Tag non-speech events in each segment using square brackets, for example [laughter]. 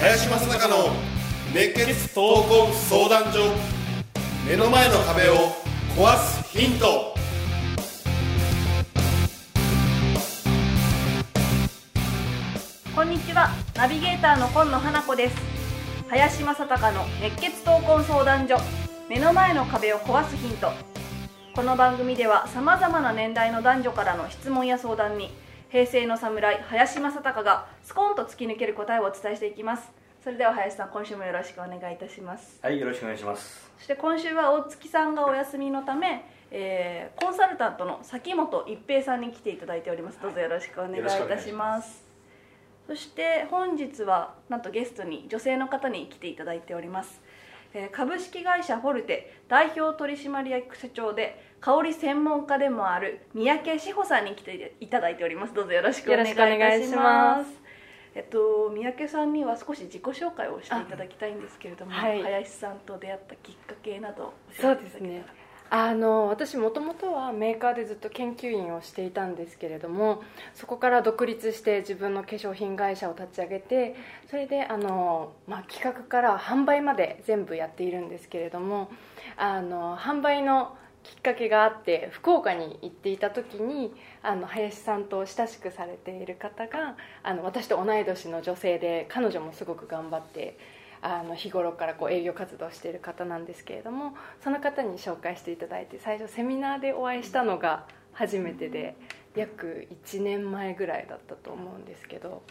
林正孝の熱血闘魂相談所目の前の壁を壊すヒント。こんにちは。ナビゲーターの今野花子です。林正孝の熱血闘魂相談所。目の前の壁を壊すヒント。この番組ではさまざまな年代の男女からの質問や相談に平成の侍林正孝がスコーンと突き抜ける答えをお伝えしていきます。それでは林さん今週もよろしくお願いいたします。はい、よろしくお願いします。そして今週は大月さんがお休みのため、えーコンサルタントの崎本一平さんに来ていただいております。どうぞよろしくお願いいたしますそして本日はなんとゲストに女性の方に来ていただいております、えー株式会社フォルテ代表取締役社長で香り専門家でもある三宅志保さんに来ていただいております。どうぞよろしくお願いいたしまます。えっと、三宅さんには少し自己紹介をしていただきたいんですけれども、はい。林さんと出会ったきっかけなどそうですねあの私もともとはメーカーでずっと研究員をしていたんですけれどもそこから独立して自分の化粧品会社を立ち上げてそれであの、まあ、企画から販売まで全部やっているんですけれどもあの販売のきっかけがあって福岡に行っていた時にあの林さんと親しくされている方があの私と同い年の女性で彼女もすごく頑張ってあの日頃からこう営業活動している方なんですけれどもその方に紹介していただいて最初セミナーでお会いしたのが初めてで約1年前ぐらいだったと思うんですけど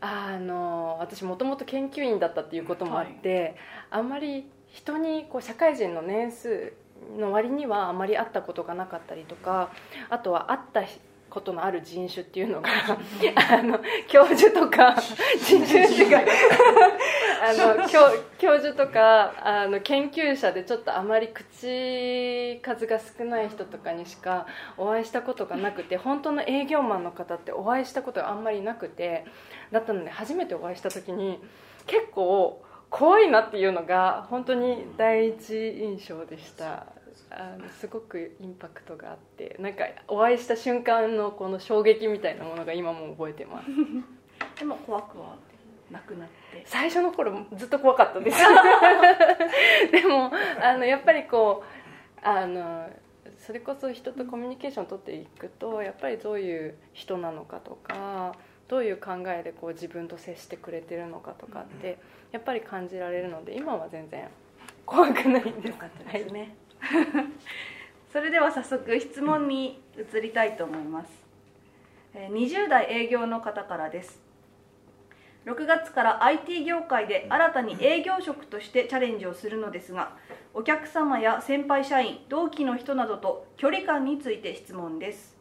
あの私もともと研究員だったっていうこともあって、あんまり人にこう社会人の年数の割にはあまり会ったことがなかったりとかあとは会ったことのある人種っていうのが [laughs] あの教授とか人種っていうか [laughs] あの教教授とかあの研究者でちょっとあまり口数が少ない人とかにしかお会いしたことがなくて本当の営業マンの方ってお会いしたことがあんまりなくてだったので初めてお会いした時に結構怖いなっていうのが本当に第一印象でしたあのすごくインパクトがあってなんかお会いした瞬間のこの衝撃みたいなものが今も覚えてます。[laughs] でも怖くはなくなって。最初の頃ずっと怖かったです。[laughs] でもあのやっぱりこうあのそれこそ人とコミュニケーションを取っていくとやっぱりどういう人なのかとかどういう考えでこう自分と接してくれてるのかとかってやっぱり感じられるので今は全然怖くないです。よかったですね、[laughs] それでは早速質問に移りたいと思います。20代営業の方からです。6月から IT 業界で新たに営業職としてチャレンジをするのですがお客様や先輩社員同期の人などと距離感について質問です。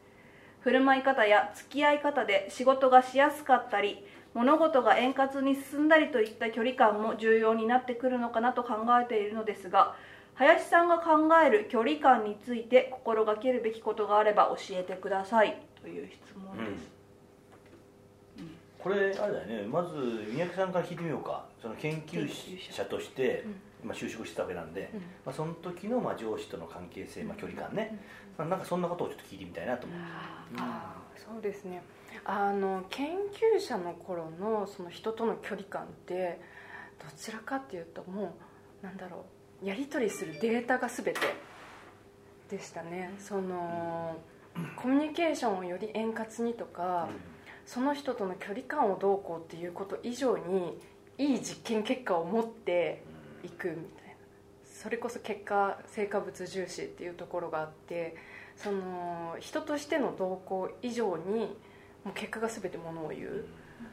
振る舞い方や付き合い方で仕事がしやすかったり物事が円滑に進んだりといった距離感も重要になってくるのかなと考えているのですが林さんが考える距離感について心がけるべきことがあれば教えてください。という質問です、これあれだよね。まず三宅さんから聞いてみようか。その研究者として、まあ就職してたわけなんで、うん。まあその時のまあ上司との関係性、まあ距離感ね。まあなんかそんなことをちょっと聞いてみたいなと思う。あーそうですね。あの研究者の頃のその人との距離感ってどちらかっていうともうなんだろうやり取りするデータが全てでしたね。そのコミュニケーションをより円滑にとかその人との距離感をどうこうっていうこと以上にいい実験結果を持っていくみたいな。それこそ結果成果物重視っていうところがあってその人としての動向以上にもう結果が全てものを言う。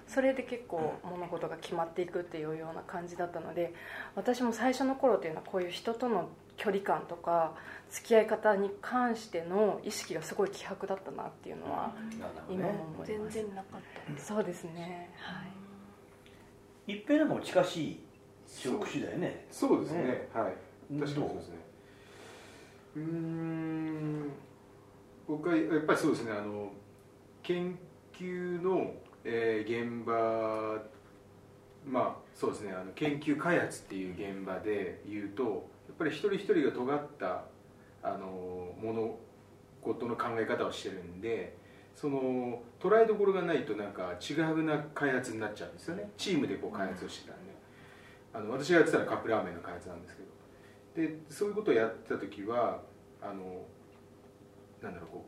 それで結構物事が決まっていくっていうような感じだったので私も最初の頃っていうのはこういう人との距離感とか付き合い方に関しての意識がすごい希薄だったなっていうのは今もね。思います。全然なかった。そうですね。はい。一平なんかも近しい職種だよね。そうですね。ね。はい。うん。確かにそうですね。うーん。僕はやっぱりそうですね。あの研究の、えー現場まあそうですねあの研究開発っていう現場で言うとやっぱり一人一人が尖ったあの物事の考え方をしてるんでその捉えどころがないとなんか違うな開発になっちゃうんですよね。チームでこう開発をしてたんで。あの私がやってたのはカップラーメンの開発なんですけど。でそういうことをやってた時はあのなんだろうこ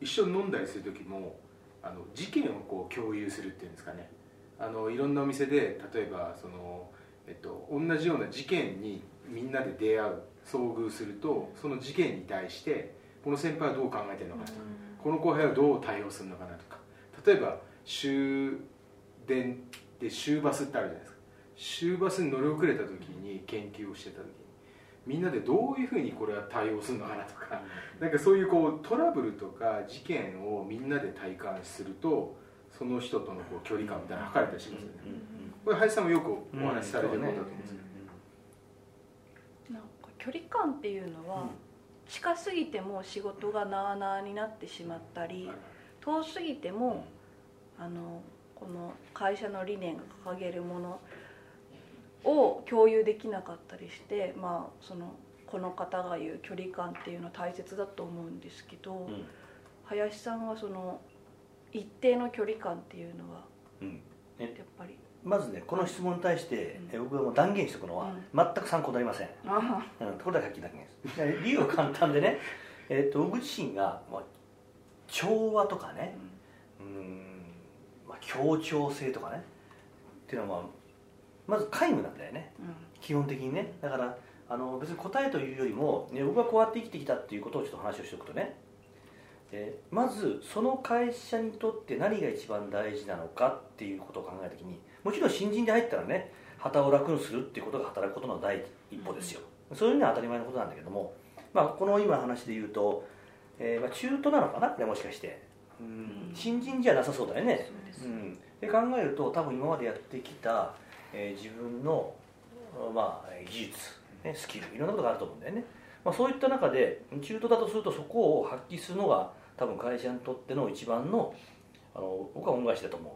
う一緒に飲んだりする時もあの事件をこう共有するっていうんですかね。あのいろんなお店で例えばその、えっと、同じような事件にみんなで出会う遭遇するとその事件に対してこの先輩はどう考えてるのかとかこの後輩はどう対応するのかなとか例えば終電で終バスってあるじゃないですか。終バスに乗り遅れた時に研究をしてた時にみんなでどういうふうにこれは対応するのかなとかなんかそういうこうトラブルとか事件をみんなで体感するとその人とのこう距離感みたいなの測れたりしますよね、これ林さんもよくお話しされてることだと思うんですけど、なんか距離感っていうのは、近すぎても仕事がなあなあになってしまったり遠すぎてもあのこの会社の理念が掲げるものを共有できなかったりしてまあそのこの方が言う距離感っていうのは大切だと思うんですけど、うん。林さんはその一定の距離感っていうのはうん。やっぱり。まずねこの質問に対して、うん。え僕がもう断言しておくのは、全く参考になりません、あうん、これだけはっきり断言です。理由は簡単でね、[laughs] えー、と僕自身が、まあ、調和とかねうーん、まあ、協調性とかねっていうのは、まあ、まず皆無なんだよね。うん。基本的にね。だからあの別に答えというよりも、ね、僕がこうやって生きてきたっていうことをちょっと話をしておくとね。えーまずその会社にとって何が一番大事なのかっていうことを考えた時にもちろん新人で入ったらね旗を楽にするっていうことが働くことの第一歩ですよ、そういうのは当たり前のことなんだけども、まあ、この今の話で言うと、えーまあ、中途なのかな？これもしかして。うん。新人じゃなさそうだよね。うん、で考えると多分今までやってきた、えー自分の、まあ、技術、ね、スキルいろんなことがあると思うんだよね、まあ、そういった中で中途だとするとそこを発揮するのが多分会社にとっての一番のあの僕は恩返しだと思う。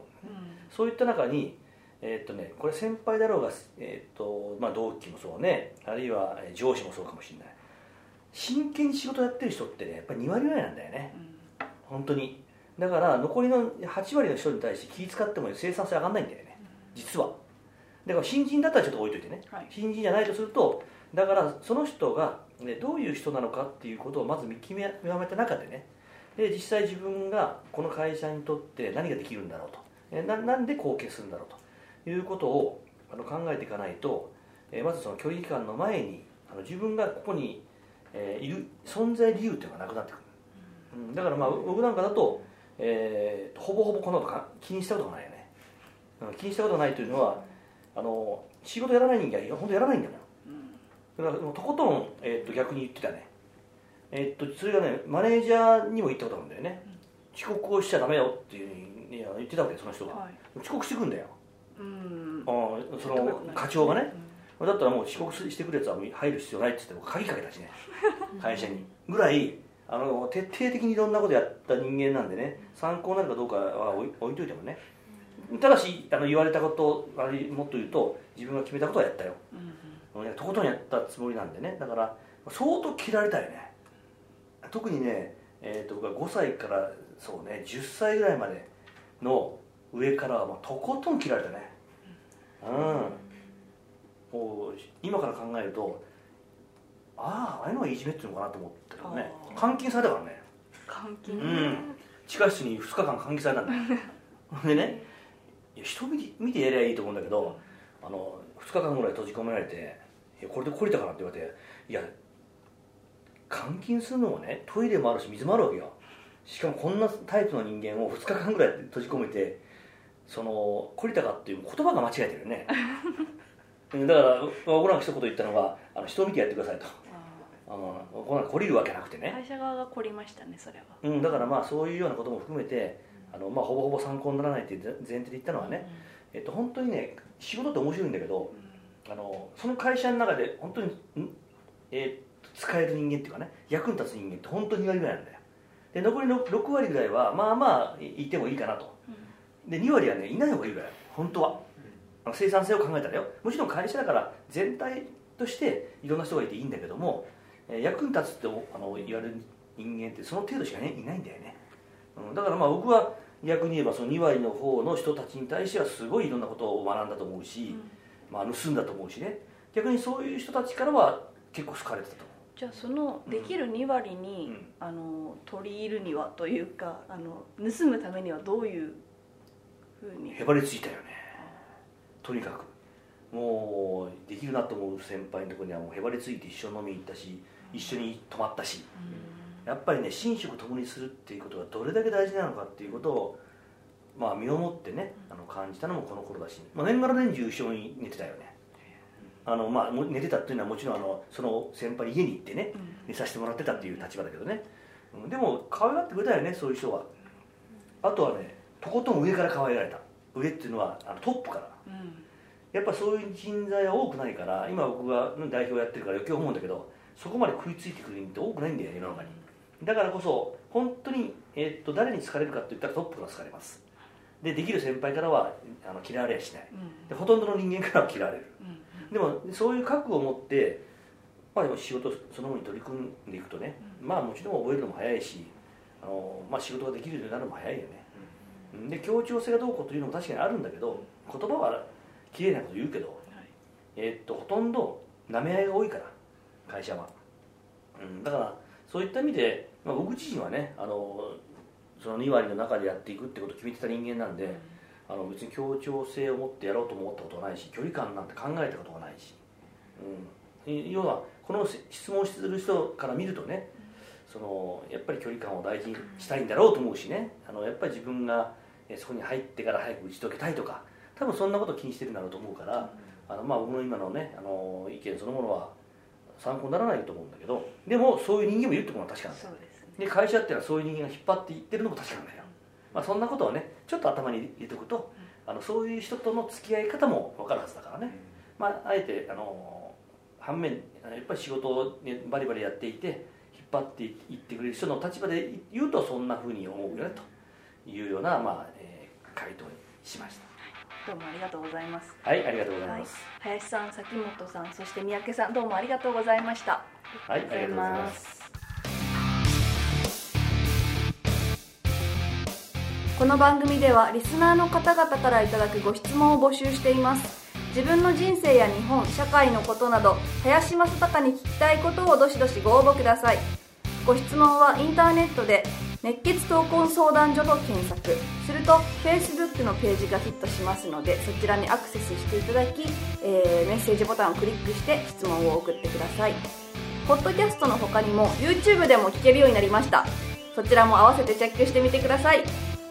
そういった中にえーっとね、これ先輩だろうが、えーっとまあ、同期もそうね。あるいはえー上司もそうかもしれない。真剣に仕事やってる人ってねやっぱり2割ぐらいなんだよね。本当に。だから残りの8割の人に対して気使っても生産性上がんないんだよね。実はだから新人だったらちょっと置いといてね、はい。新人じゃないとするとだからその人が、ね、どういう人なのかっていうことをまず見極め極めた中でね。で実際自分がこの会社にとって何ができるんだろうと。えななんで貢献するんだろうと。いうことをあの考えていかないと、えまずその距離感の前にあの自分がここに、えーいる存在理由っていうのがなくなってくる、うん、だからまあ僕なんかだと、えーほぼほぼこのことか気にしたことがないよね、うん、気にしたことがないというのはあの仕事やらない人間は本当やらないんだよ。だからとことん、えー、と逆に言ってたね。えっとそれがねマネージャーにも言ったことあるんだよね、遅刻をしちゃダメよっていうに言ってたわけその人が、はい。遅刻してくんだよ。うん。あーその課長がね、だったらもう遅刻してくるやつは入る必要ないって言って鍵かけたしね。[laughs] 会社に。ぐらいあの徹底的にいろんなことやった人間なんでね。参考になるかどうかは置い置いといてもねただしあの言われたことあれもっと言うと自分が決めたことはやったよ。うんいやとことんやったつもりなんでね。だから相当切られたよね。特にね、えー、と僕は5歳からそうね10歳ぐらいまでの上からはもうとことん切られたね。うん。もう今から考えるとああああいうのがいじめっていうのかなと思ったけどね。監禁されたからね。監禁うん。地下室に2日間監禁されたんだよ。[laughs] でねいや人見て見てやりゃいいと思うんだけどあの2日間ぐらい閉じ込められて「いやこれで懲りたかな?」って言われて「いや監禁するのもねトイレもあるし水もあるわけよ。しかもこんなタイプの人間を2日間ぐらい閉じ込めてその懲りたかっていう言葉が間違えてるよね。うんだから僕なんか一言言ったのがあの人を見てやってくださいと。ああのこんな懲りるわけなくてね。ー会社側が凝りましたねそれは。うん、だからまあそういうようなことも含めてあの、まあ、ほぼほぼ参考にならないっていう前提で言ったのはね、えっと、本当にね仕事って面白いんだけどあのその会社の中で本当に、んえー使える人間っていうかね役に立つ人間って本当に2割ぐらいなんだよ。で残りの6割ぐらいはまあまあいいてもいいかなと。で2割はねいない方がいいぐらい。本当は。あの生産性を考えたらよ。もちろん会社だから全体としていろんな人がいていいんだけども、えー役に立つってあの言われる人間ってその程度しか、ね、いないんだよね、うん、だからまあ僕は逆に言えばその2割の方の人たちに対してはすごいいろんなことを学んだと思うし、まあ、盗んだと思うしね。逆にそういう人たちからは結構好かれてたと思じゃあそのできる2割に、うん。あの取り入るにはというかあの盗むためにはどういうふうに？うへばりついたよね。とにかく。もうできるなと思う先輩のところにはもうへばりついて一緒に飲みに行ったし一緒に泊まったしやっぱりね寝食共にするっていうことがどれだけ大事なのかっていうことをまあ身をもってねあの感じたのもこの頃だし、まあ、年がら年中一緒に寝てたよね。あのまあも寝てたっていうのはもちろんあのその先輩家に行ってね寝させてもらってたっていう立場だけどね、うんでも可愛がってくれたよねそういう人は。あとはねとことん上から可愛がられた。上っていうのはあのトップから。うん。やっぱそういう人材は多くないから今僕が代表やってるから余計思うんだけどそこまで食いついてくる人って多くないんだよ世の中にだからこそ本当に、えーっと誰に好かれるかって言ったらトップが好かれます。でできる先輩からはあの嫌われやしない。うん。でほとんどの人間からは嫌われる。うんでもそういう覚悟を持って、まあ、でも仕事そのものに取り組んでいくとね、まあもちろん覚えるのも早いしあの、まあ、仕事ができるようになるのも早いよね、で協調性がどうこうというのも確かにあるんだけど言葉は綺麗なこと言うけど、えーっとほとんど舐め合いが多いから会社は、うん、だからそういった意味で、まあ、僕自身はねあのその2割の中でやっていくってことを決めてた人間なんで、あの別に協調性を持ってやろうとも思ったことはないし距離感なんて考えたことがないし、うん、い要はこの質問してる人から見るとねそのやっぱり距離感を大事にしたいんだろうと思うしね。あのやっぱり自分がえそこに入ってから早く打ち解けたいとか多分そんなこと気にしてるんだろうと思うから、あのまあ僕の今のねあの意見そのものは参考にならないと思うんだけどでもそういう人間もいるってことは確かなんで会社っていうのはそういう人間が引っ張っていってるのも確かなんだよ、まあ、そんなことをねちょっと頭に入れておくとあのそういう人との付き合い方も分かるはずだからね、まあ、あえてあの反面やっぱり仕事を、ね、バリバリやっていて引っ張っていってくれる人の立場で言うとそんなふうに思うよねというような、まあえー回答にしましどうもありがとうございます。たはいありがとうございはい。ます、林さん崎本さんそして三宅さんどうもありがとうございました。はい、ありがとうございますこの番組ではリスナーの方々からいただくご質問を募集しています。自分の人生や日本社会のことなど林正孝に聞きたいことをどしどしご応募ください。ご質問はインターネットで熱血闘魂相談所と検索。すると Facebook のページがヒットしますのでそちらにアクセスしていただき、えーメッセージボタンをクリックして質問を送ってください。ポッドキャストの他にも YouTube でも聞けるようになりました。そちらも合わせてチェックしてみてください。